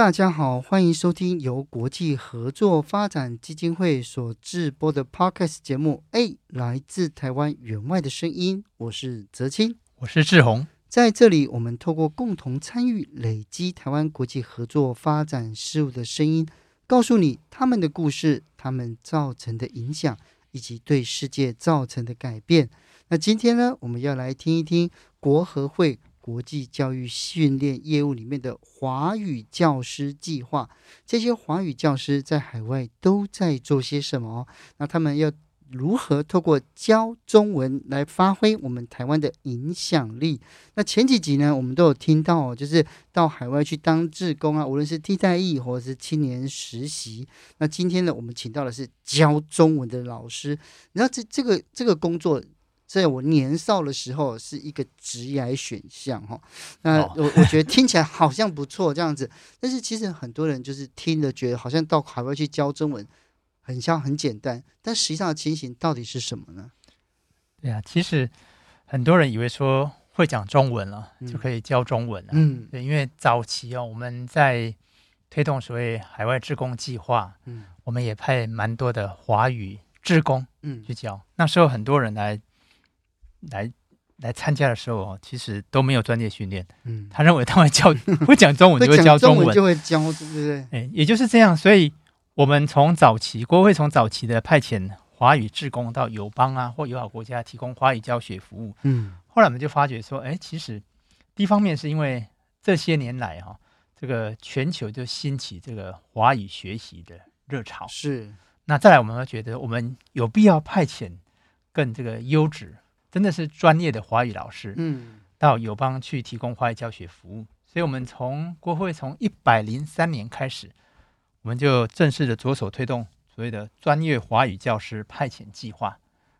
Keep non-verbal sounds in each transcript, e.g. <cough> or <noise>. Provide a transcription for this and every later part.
大家好，欢迎收听由国际合作发展基金会所制播的 Podcast 节目。哎，来自台湾员外的声音，我是泽清，我是志宏。在这里，我们透过共同参与，累积台湾国际合作发展事务的声音，告诉你他们的故事，他们造成的影响，以及对世界造成的改变。那今天呢，我们要来听一听国合会。国际教育训练业务里面的华语教师计划，这些华语教师在海外都在做些什么？那他们要如何透过教中文来发挥我们台湾的影响力？那前几集呢，我们都有听到，就是到海外去当志工啊，无论是替代役或者是青年实习。那今天呢，我们请到的是教中文的老师。然后这这个这个工作。在我年少的时候是一个职业选项哈，那 <laughs> 我我觉得听起来好像不错这样子，但是其实很多人就是听了觉得好像到海外去教中文很像很简单，但实际上的情形到底是什么呢？对啊，其实很多人以为说会讲中文了就可以教中文了，嗯，对，因为早期哦我们在推动所谓海外志工计划，嗯，我们也派蛮多的华语志工，嗯，去教，那时候很多人来。来来参加的时候，其实都没有专业训练。嗯，他认为他会教 <laughs> 会讲中文就会教中文，就会教，对不对？哎，也就是这样。所以，我们从早期国会从早期的派遣华语志工到友邦啊或友好国家提供华语教学服务。嗯，后来我们就发觉说，哎，其实第一方面是因为这些年来哈，这个全球就兴起这个华语学习的热潮。是。那再来，我们会觉得我们有必要派遣更这个优质。真的是专业的华语老师，嗯，到友邦去提供华语教学服务。所以，我们从国会从一百零三年开始，我们就正式的着手推动所谓的专业华语教师派遣计划，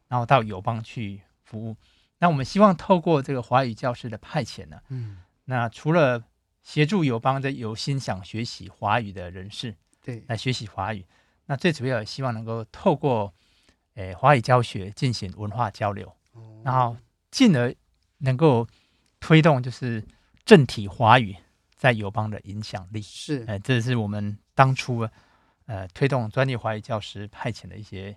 然后到友邦去服务。那我们希望透过这个华语教师的派遣呢，嗯，那除了协助友邦的有心想学习华语的人士，对，来学习华语，那最主要也希望能够透过诶华语教学进行文化交流。然后进而能够推动就是正体华语在友邦的影响力。是，哎，这是我们当初呃推动专业华语教师派遣的一些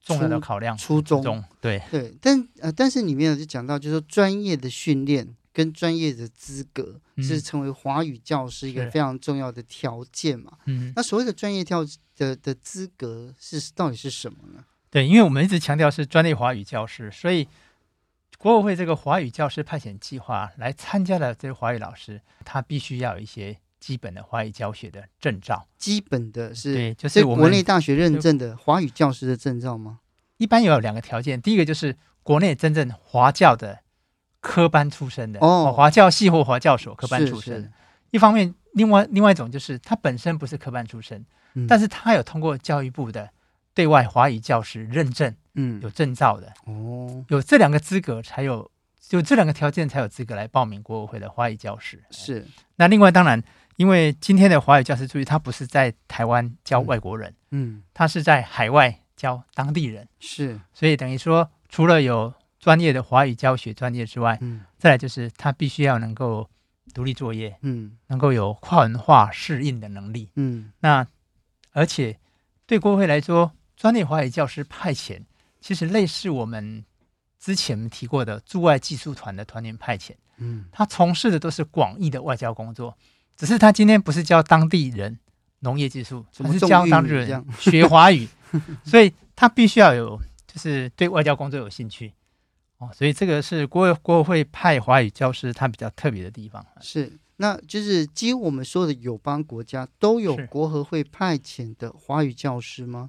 重要的考量初衷。对。对，但呃但是里面就讲到，就是说专业的训练跟专业的资格是成为华语教师一个非常重要的条件嘛。嗯，那所谓的专业教的的资格是到底是什么呢？对，因为我们一直强调是专业华语教师，所以国合会这个华语教师派遣计划来参加的这个华语老师，他必须要有一些基本的华语教学的证照。基本的是，对，就是国内大学认证的华语教师的证照吗？一般有两个条件，第一个就是国内真正华教的科班出身的哦，华教系或华教所科班出身。一方面，另外另外一种就是他本身不是科班出身，嗯、但是他有通过教育部的。对外华语教师认证，嗯，有证照的。哦，有这两个资格才有，就这两个条件才有资格来报名国合会的华语教师。是，那另外当然，因为今天的华语教师，注意他不是在台湾教外国人，嗯，他是在海外教当地人，是，所以等于说，除了有专业的华语教学专业之外，嗯，再来就是他必须要能够独立作业，嗯，能够有跨文化适应的能力，嗯，那而且对国合会来说。专业华语教师派遣，其实类似我们之前提过的驻外技术团的团员派遣。嗯，他从事的都是广义的外交工作，只是他今天不是教当地人农业技术，而是教当地人学华语，所以他必须要有就是对外交工作有兴趣哦。所以这个是国国合会派华语教师他比较特别的地方。是，那就是几乎我们说的友邦国家都有国合会派遣的华语教师吗？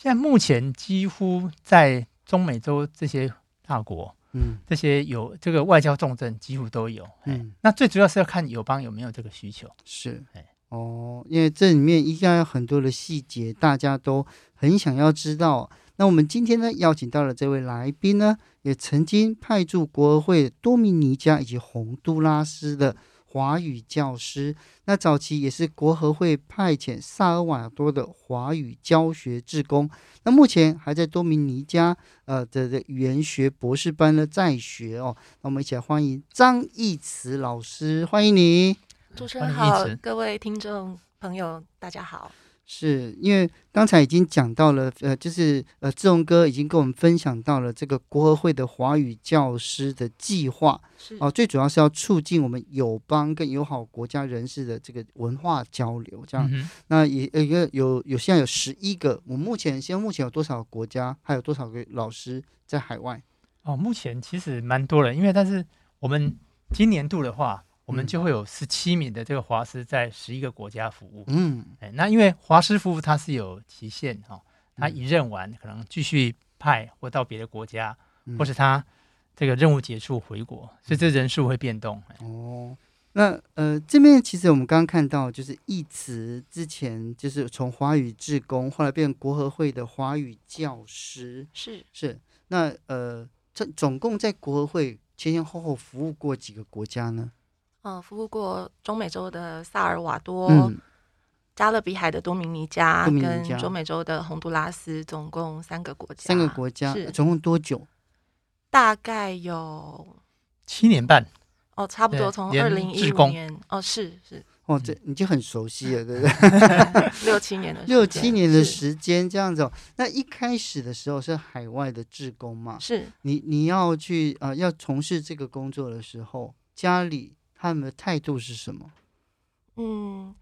现在目前几乎在中美洲这些大国，嗯，这些有这个外交重镇几乎都有。嗯，那最主要是要看友邦有没有这个需求。是，哎，哦，因为这里面一定要有很多的细节，大家都很想要知道。那我们今天呢，邀请到了这位来宾呢，也曾经派驻国合会多米尼加以及洪都拉斯的。华语教师，那早期也是国合会派遣萨尔瓦多的华语教学志工，那目前还在多米尼加呃的的语言学博士班呢在学哦。那我们一起来欢迎张义慈老师，欢迎你。主持人好，各位听众朋友，大家好。是因为刚才已经讲到了，呃，就是呃，志荣哥已经跟我们分享到了这个国合会的华语教师的计划，是哦，最主要是要促进我们友邦跟友好国家人士的这个文化交流，这样。嗯、那也一个有有，有现在有十一个，我目前现在目前有多少个国家，还有多少个老师在海外？哦，目前其实蛮多人，因为但是我们今年度的话。我们就会有十七名的这个华师在十一个国家服务。嗯，哎，那因为华师服务它是有期限哈，他一任完可能继续派或到别的国家，嗯、或是他这个任务结束回国，所以这人数会变动。哦，那呃这边其实我们刚刚看到，就是义慈之前就是从华语志工，后来变成国合会的华语教师。是是，那呃这总共在国合会前前后后服务过几个国家呢？嗯，服务过中美洲的萨尔瓦多、嗯、加勒比海的多米尼加，多明尼加跟中美洲的洪都拉斯，总共三个国家。三个国家，是总共多久？大概有七年半。哦，差不多从二零一五年。哦，是是。哦，这你就很熟悉了，对不对？六七年的六七年的时间这样子、哦。那一开始的时候是海外的志工嘛？是。你你要去啊、呃，要从事这个工作的时候，家里。他们的态度是什么？嗯，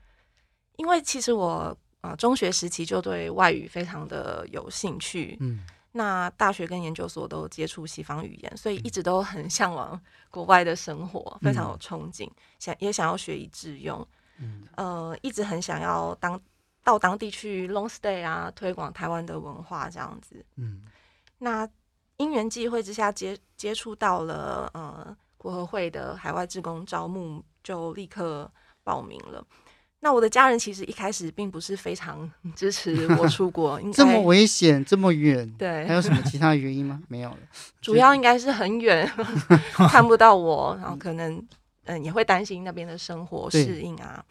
因为其实我啊、呃，中学时期就对外语非常的有兴趣。嗯，那大学跟研究所都接触西方语言，所以一直都很向往国外的生活，非常有憧憬，想、嗯、也想要学以致用。嗯，呃，一直很想要当到当地去 long stay 啊，推广台湾的文化这样子。嗯，那因缘际会之下接接触到了呃。国合会的海外志工招募，就立刻报名了。那我的家人其实一开始并不是非常 <laughs> 支持我出国，<laughs> 这么危险，这么远，对，还有什么其他原因吗？没有了，<laughs> 主要应该是很远，看不到我，然后可能嗯也会担心那边的生活适应啊。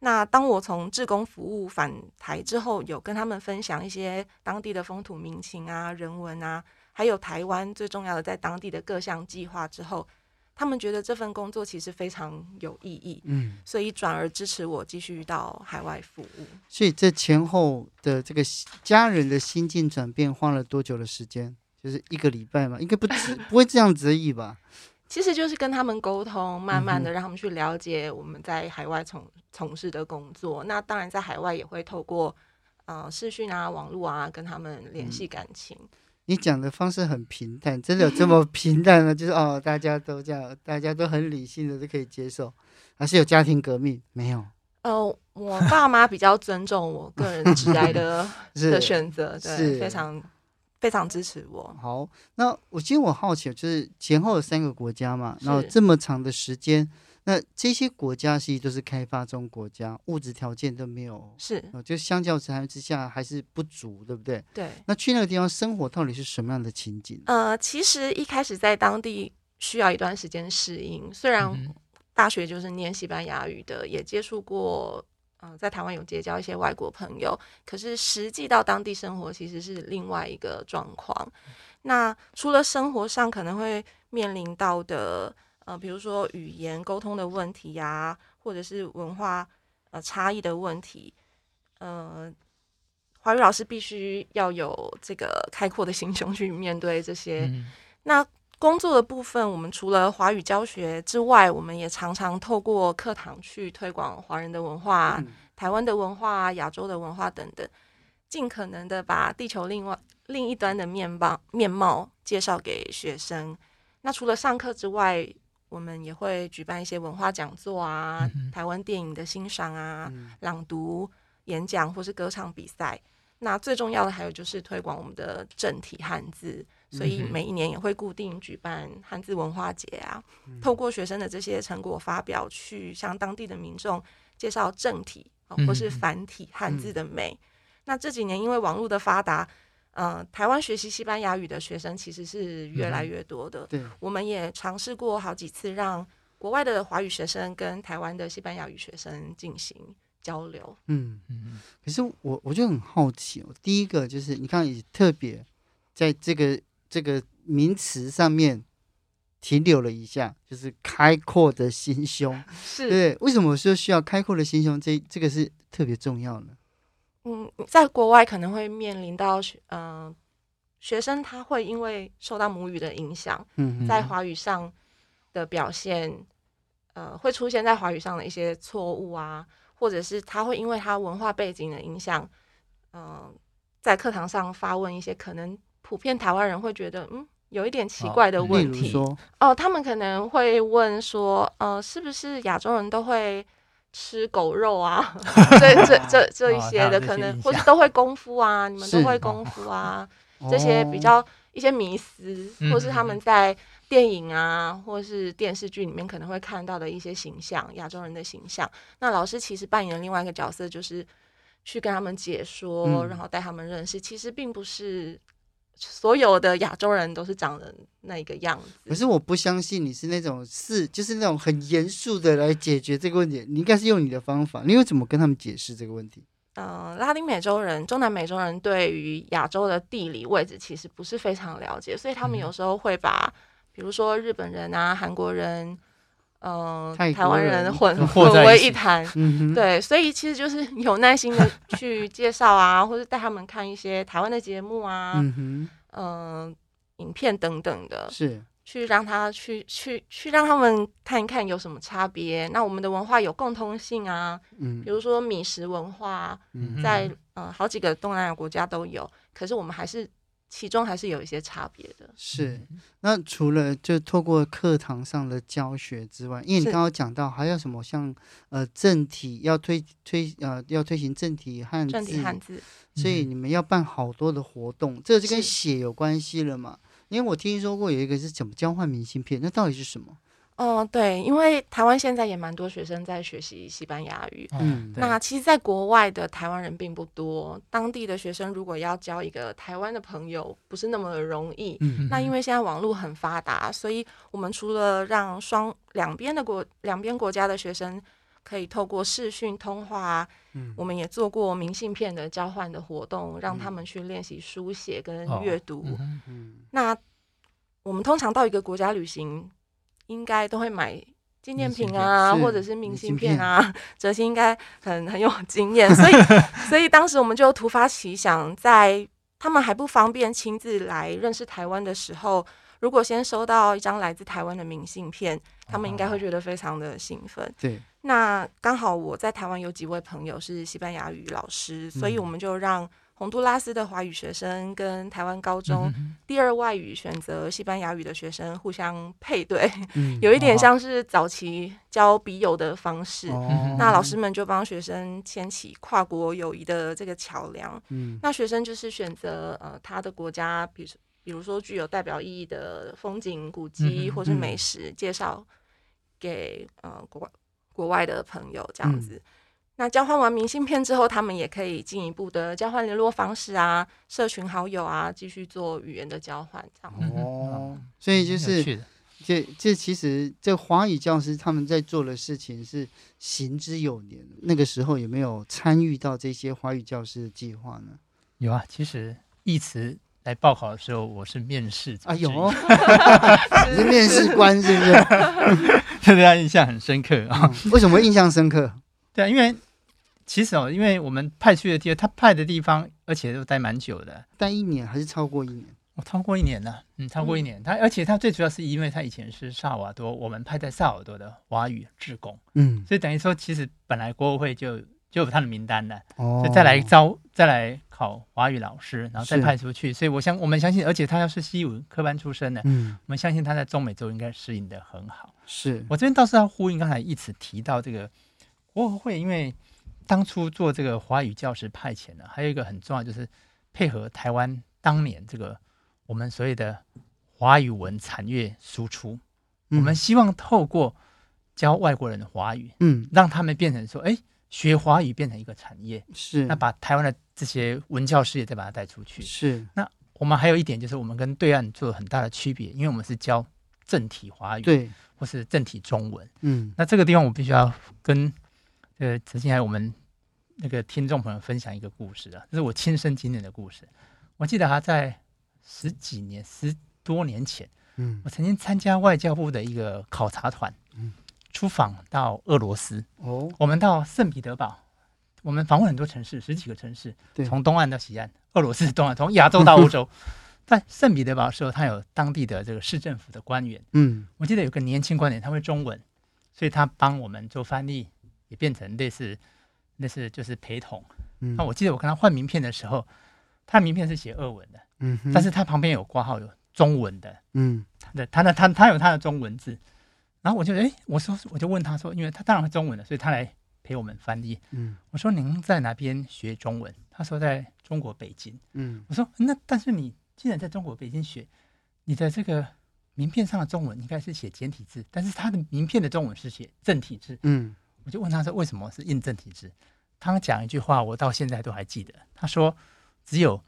那当我从志工服务返台之后，有跟他们分享一些当地的风土民情啊、人文啊，还有台湾最重要的在当地的各项计划之后。他们觉得这份工作其实非常有意义，嗯，所以转而支持我继续到海外服务。所以这前后的这个家人的心境转变花了多久的时间？就是一个礼拜吗？应该不止，不会这样子而已吧？<laughs> 其实就是跟他们沟通，慢慢的让他们去了解我们在海外从从事的工作。那当然在海外也会透过呃视讯啊、网络啊跟他们联系感情。嗯你讲的方式很平淡，真的有这么平淡吗？就是哦，大家都这样，大家都很理性的都可以接受，还是有家庭革命？没有。呃，我爸妈比较尊重我个人职来的 <laughs> 的选择，对，是非常非常支持我。好，那我其实我好奇，就是前后有三个国家嘛，然后这么长的时间。那这些国家其实都是开发中国家，物质条件都没有，是，就相较之下还是不足，对不对？对。那去那个地方生活到底是什么样的情景？呃，其实一开始在当地需要一段时间适应，虽然大学就是念西班牙语的，也接触过，呃，在台湾有结交一些外国朋友，可是实际到当地生活其实是另外一个状况。那除了生活上可能会面临到的。呃，比如说语言沟通的问题呀、啊，或者是文化呃差异的问题，呃，华语老师必须要有这个开阔的心胸去面对这些。嗯、那工作的部分，我们除了华语教学之外，我们也常常透过课堂去推广华人的文化、嗯、台湾的文化、亚洲的文化等等，尽可能的把地球另外另一端的面貌面貌介绍给学生。那除了上课之外，我们也会举办一些文化讲座啊，嗯、台湾电影的欣赏啊，嗯、朗读、演讲或是歌唱比赛。那最重要的还有就是推广我们的正体汉字，所以每一年也会固定举办汉字文化节啊，嗯、透过学生的这些成果发表，去向当地的民众介绍正体或是繁体汉字的美。那这几年因为网络的发达，呃，台湾学习西班牙语的学生其实是越来越多的。对，我们也尝试过好几次让国外的华语学生跟台湾的西班牙语学生进行交流。嗯嗯，可是我我就很好奇哦，第一个就是你看，也特别在这个这个名词上面停留了一下，就是开阔的心胸，<laughs> 是对。为什么说需要开阔的心胸？这这个是特别重要的。嗯，在国外可能会面临到学嗯、呃、学生他会因为受到母语的影响，嗯，在华语上的表现，呃，会出现在华语上的一些错误啊，或者是他会因为他文化背景的影响，嗯、呃，在课堂上发问一些可能普遍台湾人会觉得嗯有一点奇怪的问题，哦，呃，他们可能会问说，呃，是不是亚洲人都会吃狗肉啊，<laughs> 这这这这一些的可能，或是都会功夫啊，你们都会功夫啊，<laughs> 这些比较一些迷思，或是他们在电影啊，或是电视剧里面可能会看到的一些形象，亚洲人的形象。那老师其实扮演另外一个角色，就是去跟他们解说，然后带他们认识，其实并不是。所有的亚洲人都是长得那个样子，可是我不相信你是那种是就是那种很严肃的来解决这个问题，你应该是用你的方法，你又怎么跟他们解释这个问题？嗯、呃，拉丁美洲人、中南美洲人对于亚洲的地理位置其实不是非常了解，所以他们有时候会把，嗯、比如说日本人啊、韩国人。嗯，呃、台湾人 <laughs> 混混为一谈，嗯、对，所以其实就是 <laughs> 有耐心的去介绍啊，或者带他们看一些台湾的节目啊，嗯影片等等的，是去让他去去去让他们看一看有什么差别。那我们的文化有共通性啊，嗯，比如说米食文化，嗯、在呃好几个东南亚国家都有，可是我们还是。其中还是有一些差别的。是，那除了就透过课堂上的教学之外，因为你刚刚讲到还有什么像呃正体要推推呃要推行正体汉字，正体汉字，所以你们要办好多的活动，嗯、这个就跟写有关系了嘛？因为我听说过有一个是怎么交换明信片，那到底是什么？哦，对，因为台湾现在也蛮多学生在学习西班牙语。嗯，那其实，在国外的台湾人并不多，当地的学生如果要交一个台湾的朋友，不是那么容易。嗯，那因为现在网络很发达，所以我们除了让双两边的国两边国家的学生可以透过视讯通话，嗯，我们也做过明信片的交换的活动，让他们去练习书写跟阅读。哦，嗯，嗯，那我们通常到一个国家旅行。应该都会买纪念品啊，或者是明信片啊。<laughs> 哲欣应该很很有经验，<laughs> 所以所以当时我们就突发奇想，在他们还不方便亲自来认识台湾的时候，如果先收到一张来自台湾的明信片，他们应该会觉得非常的兴奋。对，那刚好我在台湾有几位朋友是西班牙语老师，所以我们就让。洪都拉斯的华语学生跟台湾高中第二外语选择西班牙语的学生互相配对，嗯、有一点像是早期交笔友的方式。哦、那老师们就帮学生牵起跨国友谊的这个桥梁。嗯、那学生就是选择呃他的国家，比如比如说具有代表意义的风景古迹或是美食，介绍给呃国国外的朋友这样子。嗯那交换完明信片之后，他们也可以进一步的交换联络方式啊，社群好友啊，继续做语言的交换，这样哦。所以就是，这这其实这华语教师他们在做的事情是行之有年。那个时候有没有参与到这些华语教师的计划呢？有啊，其实义慈来报考的时候，我是面试。哎呦，<laughs> 你是面试官是不是？<laughs> 对他印象很深刻啊。为什么印象深刻？<laughs> 对啊，因为其实哦，因为我们派去的地方，他派的地方，而且都待蛮久的，待一年还是超过一年？哦，超过一年了，嗯，超过一年。嗯、他而且他最主要是因为他以前是萨尔瓦多，我们派在萨尔瓦多的华语职工，嗯，所以等于说，其实本来国合会就就有他的名单了，哦，所以再来招，再来考华语老师，然后再派出去。所以我相我们相信，而且他要是西语科班出身的，嗯，我们相信他在中美洲应该适应的很好。是我这边倒是要呼应刚才一直提到这个。国合会因为当初做这个华语教师派遣呢，还有一个很重要，就是配合台湾当年这个我们所谓的华语文产业输出，嗯、我们希望透过教外国人的华语，嗯，让他们变成说，哎，学华语变成一个产业，是，那把台湾的这些文教事业再把它带出去，是。那我们还有一点就是，我们跟对岸做了很大的区别，因为我们是教正体华语，对，或是正体中文，嗯，那这个地方我必须要跟呃曾经还有我们那个听众朋友分享一个故事啊，这是我亲身经历的故事。我记得他在十几年、十多年前，嗯，我曾经参加外交部的一个考察团，嗯，出访到俄罗斯，哦，我们到圣彼得堡，我们访问很多城市，十几个城市，对，从东岸到西岸，俄罗斯东岸，从亚洲到欧洲。<laughs> 在圣彼得堡的时候，他有当地的这个市政府的官员，嗯，我记得有个年轻官员，他会中文，所以他帮我们做翻译，也变成类似，类似就是陪同。嗯，那我记得我跟他换名片的时候，他的名片是写俄文的，嗯，但是他旁边有挂号有中文的，嗯，他的他的他他有他的中文字，然后我就哎，我说我就问他说，因为他当然会中文的，所以他来陪我们翻译。嗯，我说您在哪边学中文？他说在中国北京。嗯，我说那但是你。既然在中国北京学，你的这个名片上的中文应该是写简体字，但是他的名片的中文是写正体字。嗯，我就问他说为什么是印证体字？他讲一句话，我到现在都还记得。他说，只有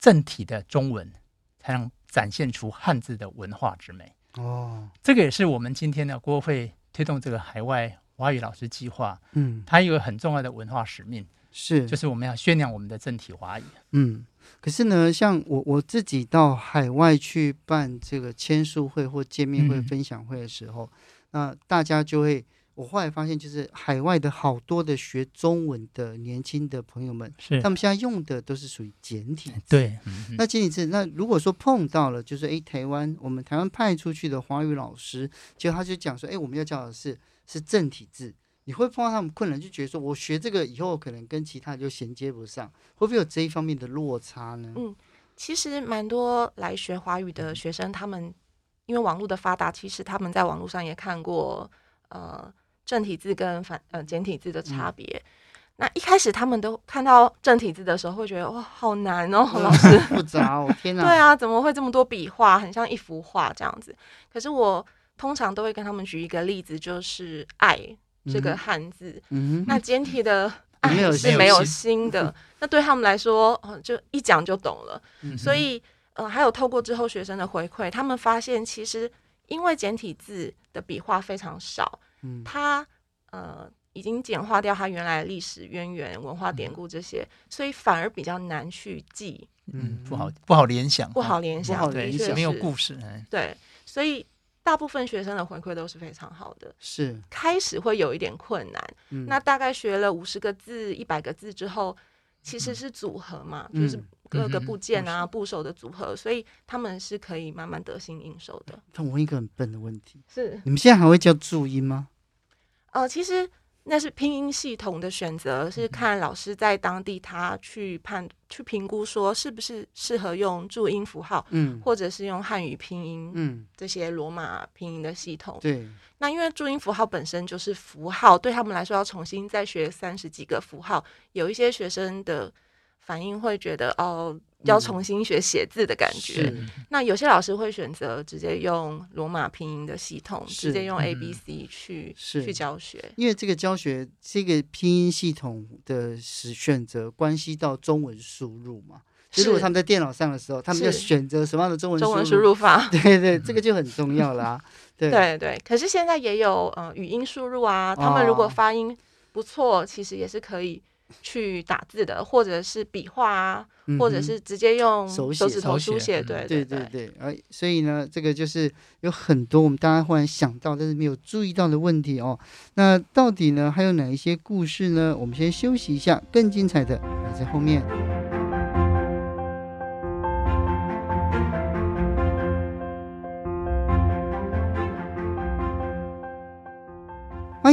正体的中文才能展现出汉字的文化之美。哦，这个也是我们今天的国会推动这个海外华语老师计划。嗯，它有一个很重要的文化使命。是，就是我们要宣扬我们的正体华语。嗯，可是呢，像我我自己到海外去办这个签书会或见面会、分享会的时候，嗯、那大家就会，我后来发现，就是海外的好多的学中文的年轻的朋友们，是他们现在用的都是属于简体字。对，嗯、那简体字，那如果说碰到了，就是哎，台湾我们台湾派出去的华语老师，结果他就讲说，哎，我们要教的是是正体字。你会碰到他们困难，就觉得说我学这个以后可能跟其他就衔接不上，会不会有这一方面的落差呢？嗯，其实蛮多来学华语的学生，他们因为网络的发达，其实他们在网络上也看过呃正体字跟反呃简体字的差别。嗯、那一开始他们都看到正体字的时候，会觉得哇好难哦，<laughs> 老师复杂哦，天哪！对啊，怎么会这么多笔画，很像一幅画这样子？可是我通常都会跟他们举一个例子，就是爱。这个汉字，嗯、那简体的“爱”是没有心的，<laughs> 那对他们来说，哦，就一讲就懂了。嗯、所以，呃，还有透过之后学生的回馈，他们发现其实因为简体字的笔画非常少，嗯，它呃已经简化掉它原来的历史渊源、文化典故这些，嗯、所以反而比较难去记，嗯，不好不好联想，不好联想，对，没有故事，对，所以。大部分学生的回馈都是非常好的，是。开始会有一点困难，嗯、那大概学了五十个字、一百个字之后，其实是组合嘛，嗯、就是各个部件啊、嗯、部首的组合，所以他们是可以慢慢得心应手的。但我问一个很笨的问题，是。你们现在还会叫注音吗？哦、呃，其实。那是拼音系统的选择，是看老师在当地他去判去评估说是不是适合用注音符号，嗯，或者是用汉语拼音，嗯，这些罗马拼音的系统。对，那因为注音符号本身就是符号，对他们来说要重新再学三十几个符号，有一些学生的反应会觉得哦。要重新学写字的感觉，嗯、那有些老师会选择直接用罗马拼音的系统，直接用 A B C 去、嗯、去教学，因为这个教学这个拼音系统的是选择关系到中文输入嘛。如果他们在电脑上的时候，他们要选择什么样的中文中文输入法？对对，这个就很重要啦、<laughs> 啊。对对对，可是现在也有呃语音输入啊，他们如果发音不错，哦、其实也是可以。去打字的，或者是笔画啊，嗯、或者是直接用手指头书写，对对对对。啊，所以呢，这个就是有很多我们大家忽然想到但是没有注意到的问题哦。那到底呢，还有哪一些故事呢？我们先休息一下，更精彩的还在后面。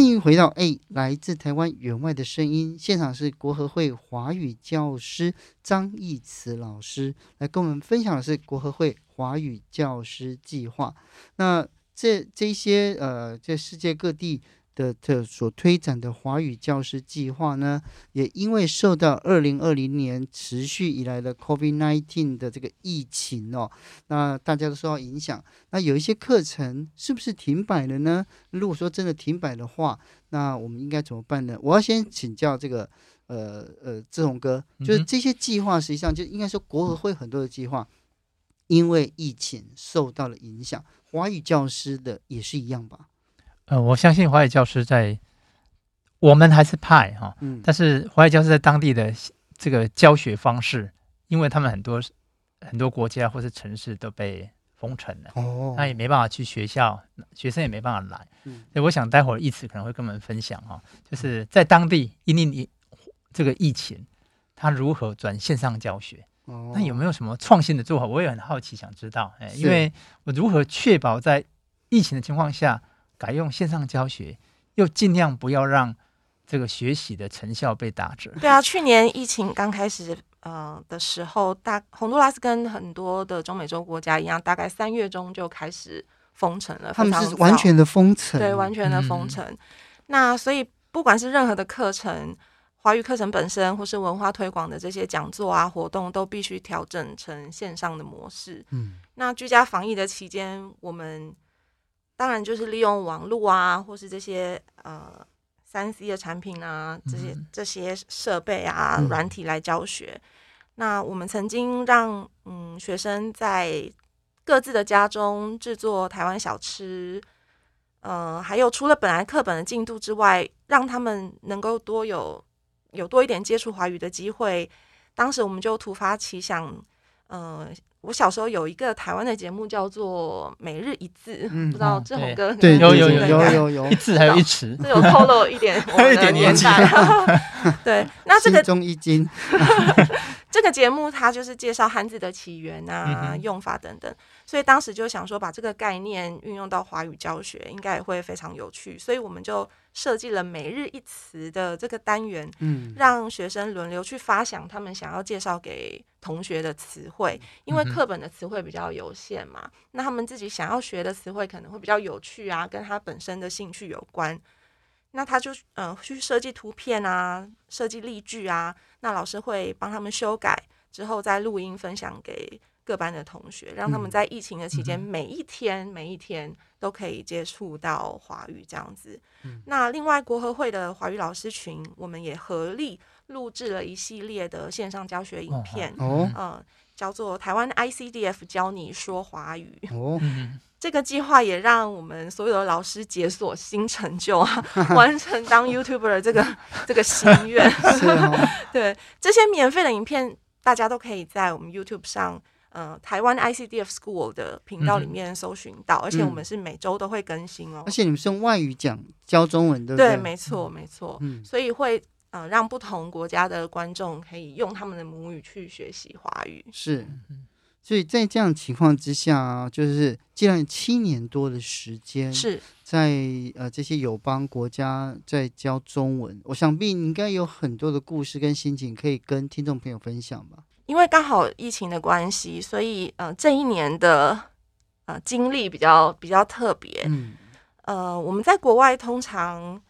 欢迎回到哎，来自台湾员外的声音现场是国合会华语教师张义慈老师来跟我们分享的是国合会华语教师计划。那这这些呃，在世界各地的这所推展的华语教师计划呢，也因为受到二零二零年持续以来的 COVID-19 的这个疫情哦，那大家都受到影响，那有一些课程是不是停摆了呢？如果说真的停摆的话，那我们应该怎么办呢？我要先请教这个呃呃志宏哥，就是这些计划实际上就应该说国合会很多的计划，因为疫情受到了影响，华语教师的也是一样吧？呃，我相信华语教师在我们还是派哈，嗯，但是华语教师在当地的这个教学方式，因为他们很多很多国家或是城市都被封城了，哦，那也没办法去学校，学生也没办法来，嗯，所以我想待会儿一词可能会跟我们分享哈，就是在当地因为你这个疫情，他如何转线上教学，哦，那有没有什么创新的做法？我也很好奇，想知道，哎，因为我如何确保在疫情的情况下。改用线上教学，又尽量不要让这个学习的成效被打折。对啊，去年疫情刚开始呃的时候，大洪都拉斯跟很多的中美洲国家一样，大概三月中就开始封城了。他们是完全的封城，对，完全的封城。嗯、那所以不管是任何的课程，华语课程本身，或是文化推广的这些讲座啊活动，都必须调整成线上的模式。嗯，那居家防疫的期间，我们。当然，就是利用网络啊，或是这些呃三 C 的产品啊，这些这些设备啊、软体来教学。嗯、那我们曾经让嗯学生在各自的家中制作台湾小吃，呃，还有除了本来课本的进度之外，让他们能够多有有多一点接触华语的机会。当时我们就突发奇想，呃。我小时候有一个台湾的节目叫做《每日一字》，嗯、不知道志宏哥对有有有有有有一字还有一词，这有透露一点 <laughs> 我们的年代。<laughs> <laughs> 对，那这个中一经，这个节目它就是介绍汉字的起源啊、嗯、用法等等，所以当时就想说把这个概念运用到华语教学，应该也会非常有趣，所以我们就。设计了每日一词的这个单元，嗯，让学生轮流去发想他们想要介绍给同学的词汇，因为课本的词汇比较有限嘛，那他们自己想要学的词汇可能会比较有趣啊，跟他本身的兴趣有关，那他就嗯、呃、去设计图片啊，设计例句啊，那老师会帮他们修改之后再录音分享给各班的同学，让他们在疫情的期间每一天每一天。都可以接触到华语这样子。嗯、那另外国合会的华语老师群，我们也合力录制了一系列的线上教学影片，哦，嗯，叫做台湾 ICDF 教你说华语。哦，<laughs> 这个计划也让我们所有的老师解锁新成就啊，<laughs> 完成当 YouTuber 的这个 <laughs> 这个心愿。哦、对，这些免费的影片，大家都可以在我们 YouTube 上。呃，台湾 ICDF School 的频道里面搜寻到，嗯、而且我们是每周都会更新哦。而且你们是用外语讲教中文，对不对？对，没错，没错。嗯，所以会呃让不同国家的观众可以用他们的母语去学习华语。是，所以在这样情况之下，就是既然七年多的时间是在呃这些友邦国家在教中文，我想必你应该有很多的故事跟心情可以跟听众朋友分享吧。因为刚好疫情的关系，所以呃这一年的呃经历比较比较特别。嗯，呃我们在国外通常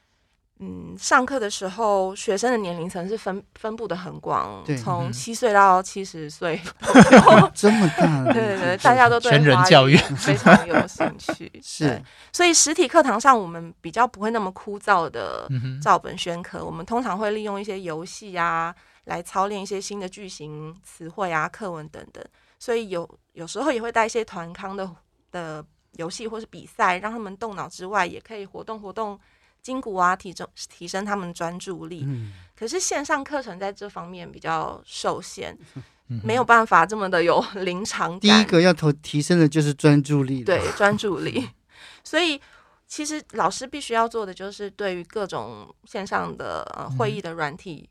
嗯上课的时候，学生的年龄层是分分布的很广，对从七岁到七十岁 <laughs> <laughs> 这么大，对对对，大家都对全人教育非常有兴趣。<laughs> 是，所以实体课堂上我们比较不会那么枯燥的照本宣科，嗯、我们通常会利用一些游戏啊。来操练一些新的句型、词汇啊、课文等等，所以有有时候也会带一些团康的的游戏或是比赛，让他们动脑之外，也可以活动活动筋骨啊，提升提升他们专注力。嗯、可是线上课程在这方面比较受限，<laughs> 没有办法这么的有 <laughs> 临场感。第一个要投提升的就是专注力，对专注力。<laughs> 所以其实老师必须要做的就是对于各种线上的呃会议的软体。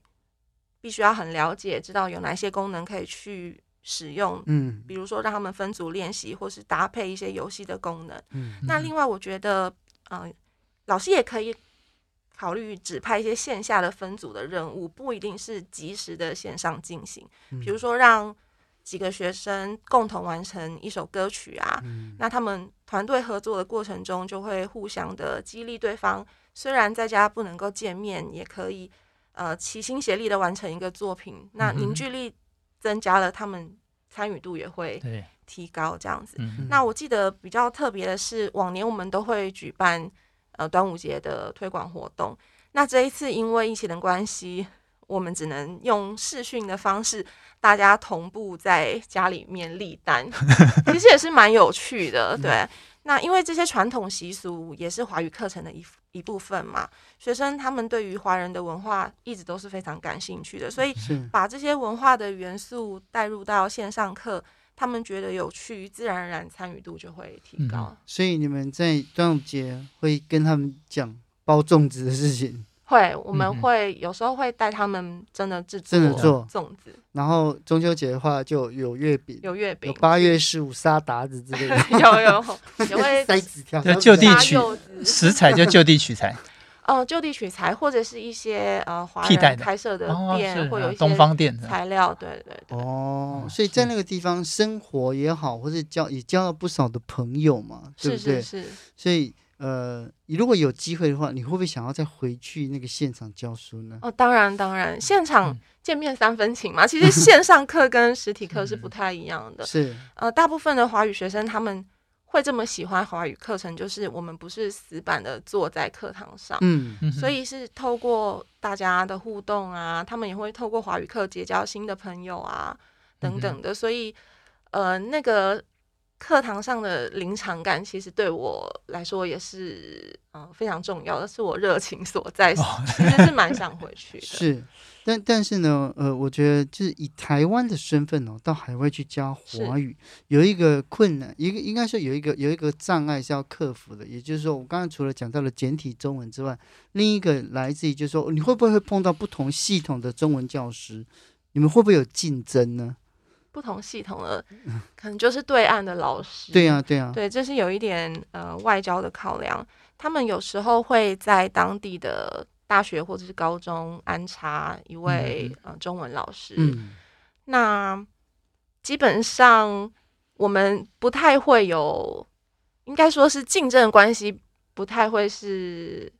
嗯必须要很了解，知道有哪些功能可以去使用，嗯，比如说让他们分组练习，或是搭配一些游戏的功能。嗯，那另外我觉得，嗯、呃，老师也可以考虑指派一些线下的分组的任务，不一定是及时的线上进行。比如说让几个学生共同完成一首歌曲啊，嗯、那他们团队合作的过程中，就会互相的激励对方。虽然在家不能够见面，也可以呃齐心协力的完成一个作品。那凝聚力增加了，他们参与度也会提高。这样子。嗯、那我记得比较特别的是，往年我们都会举办呃端午节的推广活动。那这一次因为疫情的关系。我们只能用视讯的方式，大家同步在家里面立单，<laughs> 其实也是蛮有趣的。对，那因为这些传统习俗也是华语课程的一一部分嘛，学生他们对于华人的文化一直都是非常感兴趣的，所以把这些文化的元素带入到线上课，他们觉得有趣，自然而然参与度就会提高。嗯，所以你们在端午节会跟他们讲包粽子的事情。会，我们会有时候会带他们真的制作粽子，然后中秋节的话就有月饼，有月饼，有八月十五杀达子之类的，<laughs> 有 <laughs> 有也会塞纸条，就地取食材，就就地取材。<laughs> 哦，就地取材，或者是一些呃华人开设的店，或有一些东方店材料，对对对。哦，所以在那个地方生活也好，或者交也交了不少的朋友嘛，对不对？是是是。所以。呃，你如果有机会的话，你会不会想要再回去那个现场教书呢？哦，当然当然，现场见面三分情嘛。嗯、其实线上课跟实体课是不太一样的。<laughs> 是，呃，大部分的华语学生他们会这么喜欢华语课程，就是我们不是死板的坐在课堂上，嗯，所以是透过大家的互动啊，他们也会透过华语课结交新的朋友啊，等等的，嗯、所以呃，那个。课堂上的临场感，其实对我来说也是嗯、呃、非常重要的，是我热情所在，其实是蛮想回去的。<laughs> 是，但但是呢，呃，我觉得就是以台湾的身份哦，到海外去教华语，有一个困难，一个应该是有一个有一个障碍是要克服的，也就是说，我刚刚除了讲到了简体中文之外，另一个来自于就是说，你会不会会碰到不同系统的中文教师？你们会不会有竞争呢？不同系统的，<laughs> 可能就是对岸的老师。对呀，对呀，对，这是有一点呃外交的考量。他们有时候会在当地的大学或者是高中安插一位、嗯、呃中文老师。嗯、那基本上我们不太会有，应该说是竞争关系，不太会是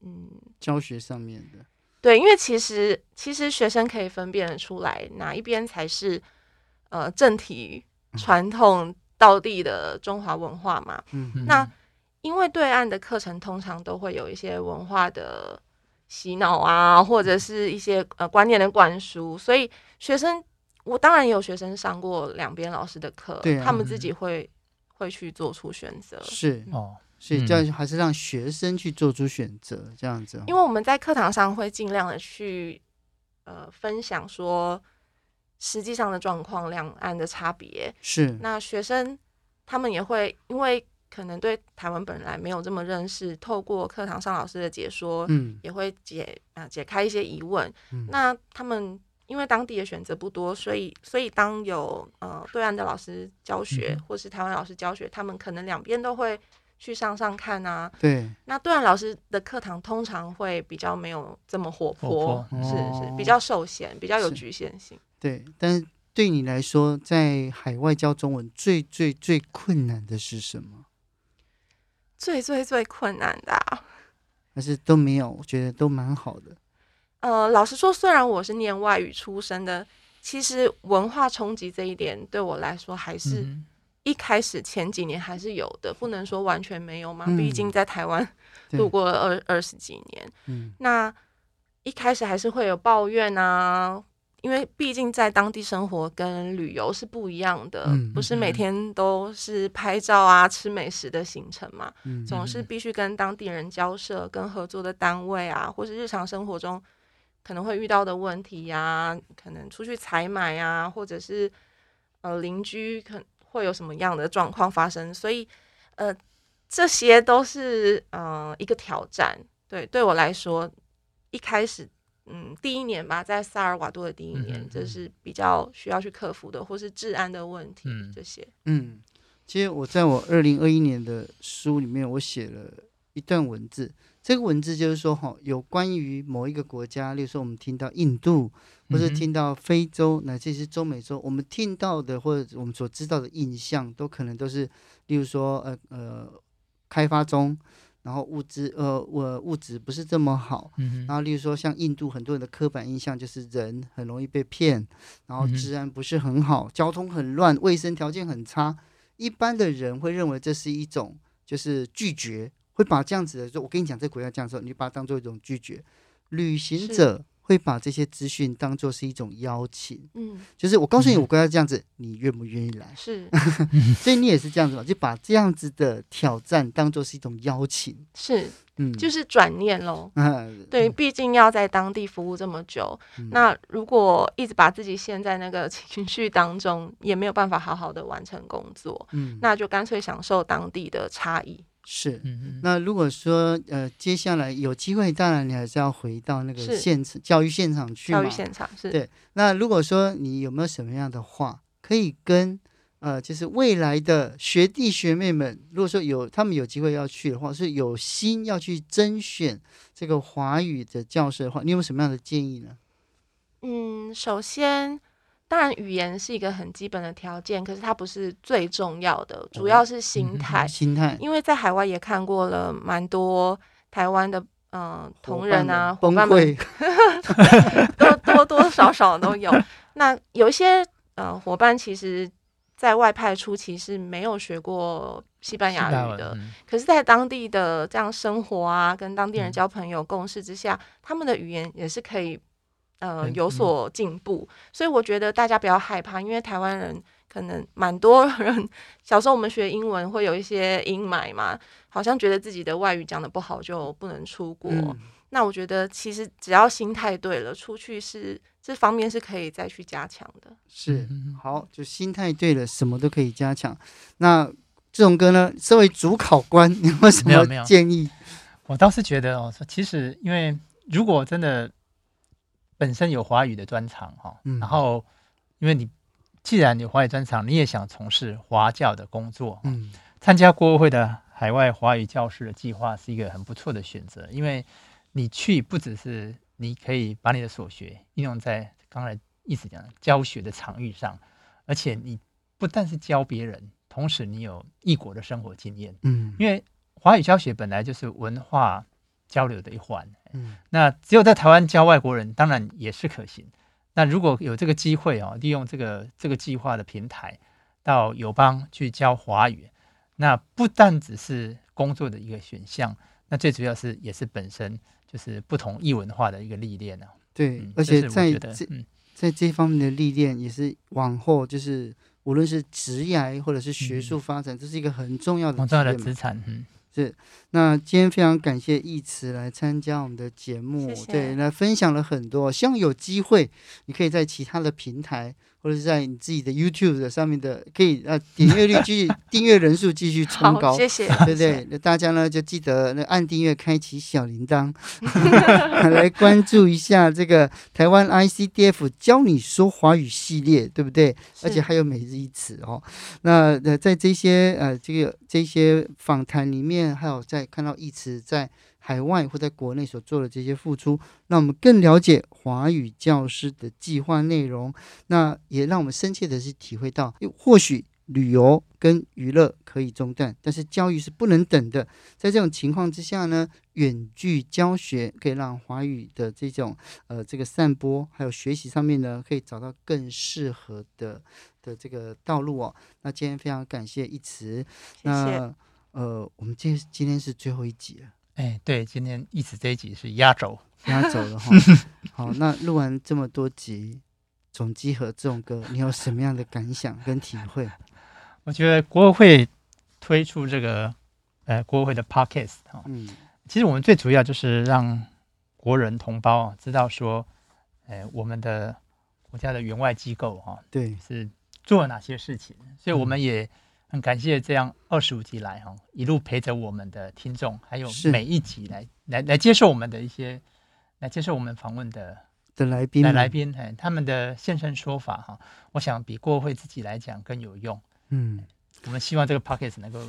嗯教学上面的。对，因为其实其实学生可以分辨得出来哪一边才是。呃，正体传统道地的中华文化嘛，嗯、那因为对岸的课程通常都会有一些文化的洗脑啊，或者是一些呃观念的灌输，所以学生我当然也有学生上过两边老师的课，啊、他们自己会会去做出选择，是哦，所以这样还是让学生去做出选择这样子，因为我们在课堂上会尽量的去呃分享说。实际上的状况，两岸的差别是。那学生他们也会因为可能对台湾本来没有这么认识，透过课堂上老师的解说，嗯，也会解啊、呃、解开一些疑问。嗯、那他们因为当地的选择不多，所以所以当有呃对岸的老师教学，嗯、或是台湾老师教学，他们可能两边都会去上上看啊。对。那对岸老师的课堂通常会比较没有这么活泼，活泼是是比较受限，比较有局限性。对，但是对你来说，在海外教中文最最最困难的是什么？最最最困难的、啊，还是都没有？我觉得都蛮好的。呃，老实说，虽然我是念外语出身的，其实文化冲击这一点对我来说，还是一开始前几年还是有的，不能说完全没有嘛。嗯、毕竟在台湾度过了二二十几年，嗯，那一开始还是会有抱怨啊。因为毕竟在当地生活跟旅游是不一样的，嗯、不是每天都是拍照啊、吃美食的行程嘛，嗯、总是必须跟当地人交涉、跟合作的单位啊，或是日常生活中可能会遇到的问题呀、啊，可能出去采买啊，或者是呃邻居可能会有什么样的状况发生，所以呃这些都是呃一个挑战。对，对我来说，一开始。嗯，第一年吧，在萨尔瓦多的第一年，嗯、这是比较需要去克服的，或是治安的问题、嗯、这些。嗯，其实我在我二零二一年的书里面，我写了一段文字。这个文字就是说，哈，有关于某一个国家，例如说我们听到印度，或者听到非洲，乃至是中美洲，我们听到的或者我们所知道的印象，都可能都是，例如说，呃呃，开发中，然后物质，呃，我物质不是这么好，然后例如说像印度，很多人的刻板印象就是人很容易被骗，然后治安不是很好，交通很乱，卫生条件很差，一般的人会认为这是一种就是拒绝。会把这样子的说，我跟你讲，这个国家这样说，你把它当做一种拒绝。旅行者会把这些资讯当做是一种邀请，嗯，就是我告诉你，我国家这样子，嗯、你愿不愿意来？是，<laughs> 所以你也是这样子嘛，就把这样子的挑战当做是一种邀请，是，嗯，就是转念喽。嗯，对，毕竟要在当地服务这么久，嗯、那如果一直把自己陷在那个情绪当中，也没有办法好好的完成工作，嗯，那就干脆享受当地的差异。是，那如果说呃，接下来有机会，当然你还是要回到那个现场教育现场去嘛。教育现场是。对，那如果说你有没有什么样的话可以跟呃，就是未来的学弟学妹们，如果说有他们有机会要去的话，是有心要去甄选这个华语的教师的话，你有什么样的建议呢？嗯，首先。当然，语言是一个很基本的条件，可是它不是最重要的，主要是心态。嗯、心态，因为在海外也看过了蛮多台湾的嗯、呃、同仁啊，伙伴们都多多少少都有。那有一些呃伙伴，其实在外派初期是没有学过西班牙语的，嗯、可是，在当地的这样生活啊，跟当地人交朋友共事之下，嗯、他们的语言也是可以。呃，有所进步，嗯、所以我觉得大家不要害怕，因为台湾人可能蛮多人小时候我们学英文会有一些阴霾嘛，好像觉得自己的外语讲的不好就不能出国。嗯、那我觉得其实只要心态对了，出去是这方面是可以再去加强的。是，好，就心态对了，什么都可以加强。那志宏哥呢，身为主考官，你有没有什么建议？我倒是觉得哦，其实因为如果真的。本身有华语的专长哈，然后因为你既然有华语专长，你也想从事华教的工作，嗯，参加国合会的海外华语教师的计划是一个很不错的选择，因为你去不只是你可以把你的所学应用在刚才一直讲的教学的场域上，而且你不但是教别人，同时你有异国的生活经验，嗯，因为华语教学本来就是文化交流的一环。嗯，那只有在台湾教外国人，当然也是可行。那如果有这个机会哦，利用这个这个计划的平台，到友邦去教华语，那不但只是工作的一个选项，那最主要是也是本身就是不同异文化的一个历练呢。对，嗯、而且在这、嗯、在这方面的历练，也是往后就是无论是职业或者是学术发展，嗯、这是一个很重要的很重要的资产。嗯。是，那今天非常感谢义慈来参加我们的节目，谢谢对，来分享了很多。希望有机会，你可以在其他的平台。或者是在你自己的 YouTube 的上面的，可以啊点阅率继续订阅人数继续冲高，谢谢，对不对？那大家呢就记得那按订阅，开启小铃铛，<laughs> 来关注一下这个台湾 ICDF 教你说华语系列，对不对？而且还有每日一词哦。那呃在这些呃这个这些访谈里面，还有在看到一词在。海外或在国内所做的这些付出，让我们更了解华语教师的计划内容。那也让我们深切的是体会到，或许旅游跟娱乐可以中断，但是教育是不能等的。在这种情况之下呢，远距教学可以让华语的这种呃这个散播还有学习上面呢，可以找到更适合的的这个道路哦。那今天非常感谢一慈，谢谢。那呃，我们今今天是最后一集了。哎，对，今天一直这一集是压轴，<laughs> 压轴了哈。<laughs> 好，那录完这么多集，总集合这种歌，你有什么样的感想跟体会？<laughs> 我觉得国会推出这个呃国会的 Podcast 哈，嗯，其实我们最主要就是让国人同胞啊知道说，哎，我们的国家的援外机构哈，对，是做了哪些事情，所以我们也。很感谢这样二十五集来哈，一路陪着我们的听众，还有每一集来来来接受我们的一些，来接受我们访问的的来宾来来宾，哎，他们的现身说法哈，我想比过会自己来讲更有用。嗯，我们希望这个 p o c k e t 能够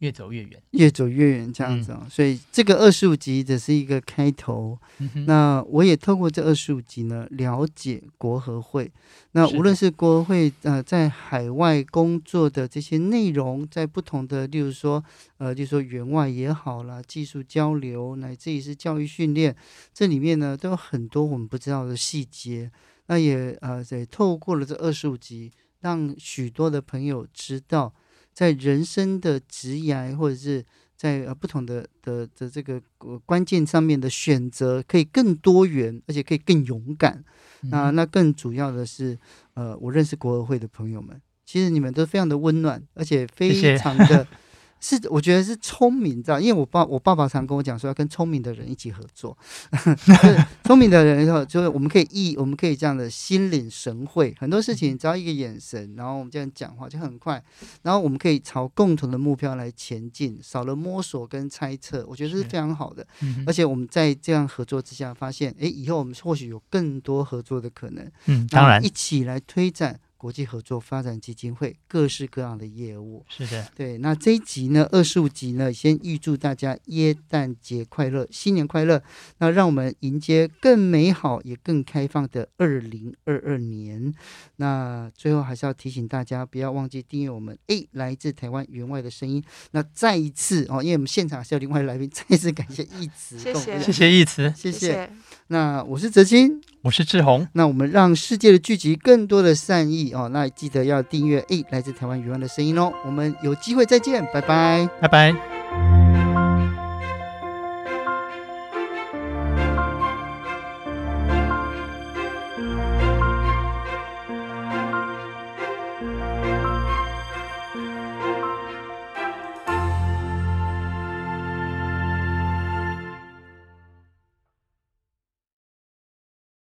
越走越远，越走越远这样子哦。嗯、所以这个二十五集只是一个开头。嗯、那我也透过这二十五集呢，了解国合会。那无论是国合会呃在海外工作的这些内容，在不同的，例如说呃，例如说员外也好啦，技术交流，乃至于是教育训练，这里面呢都有很多我们不知道的细节。那也呃，也透过了这二十五集，让许多的朋友知道。在人生的职涯，或者是在呃不同的的的这个关键上面的选择，可以更多元，而且可以更勇敢。嗯、那那更主要的是，呃，我认识国合会的朋友们，其实你们都非常的温暖，而且非常的。是，我觉得是聪明，知道？因为我爸，我爸爸常跟我讲说，要跟聪明的人一起合作。<laughs> 聪明的人以后，就是我们可以一，我们可以这样的心领神会，很多事情只要一个眼神，然后我们这样讲话就很快，然后我们可以朝共同的目标来前进，少了摸索跟猜测，我觉得这是非常好的。嗯、而且我们在这样合作之下，发现，哎，以后我们或许有更多合作的可能。嗯，当然，一起来推展。国际合作发展基金会各式各样的业务，是的，对。那这一集呢，二十五集呢，先预祝大家耶诞节快乐，新年快乐。那让我们迎接更美好也更开放的二零二二年。那最后还是要提醒大家，不要忘记订阅我们。诶，来自台湾员外的声音。那再一次哦，因为我们现场是有另外来宾，<laughs> 再一次感谢义慈，谢谢，谢谢义慈，谢谢。那我是哲青。我是志宏，那我们让世界的聚集更多的善意哦，那记得要订阅诶，来自台湾语湾的声音哦，我们有机会再见，拜拜，拜拜。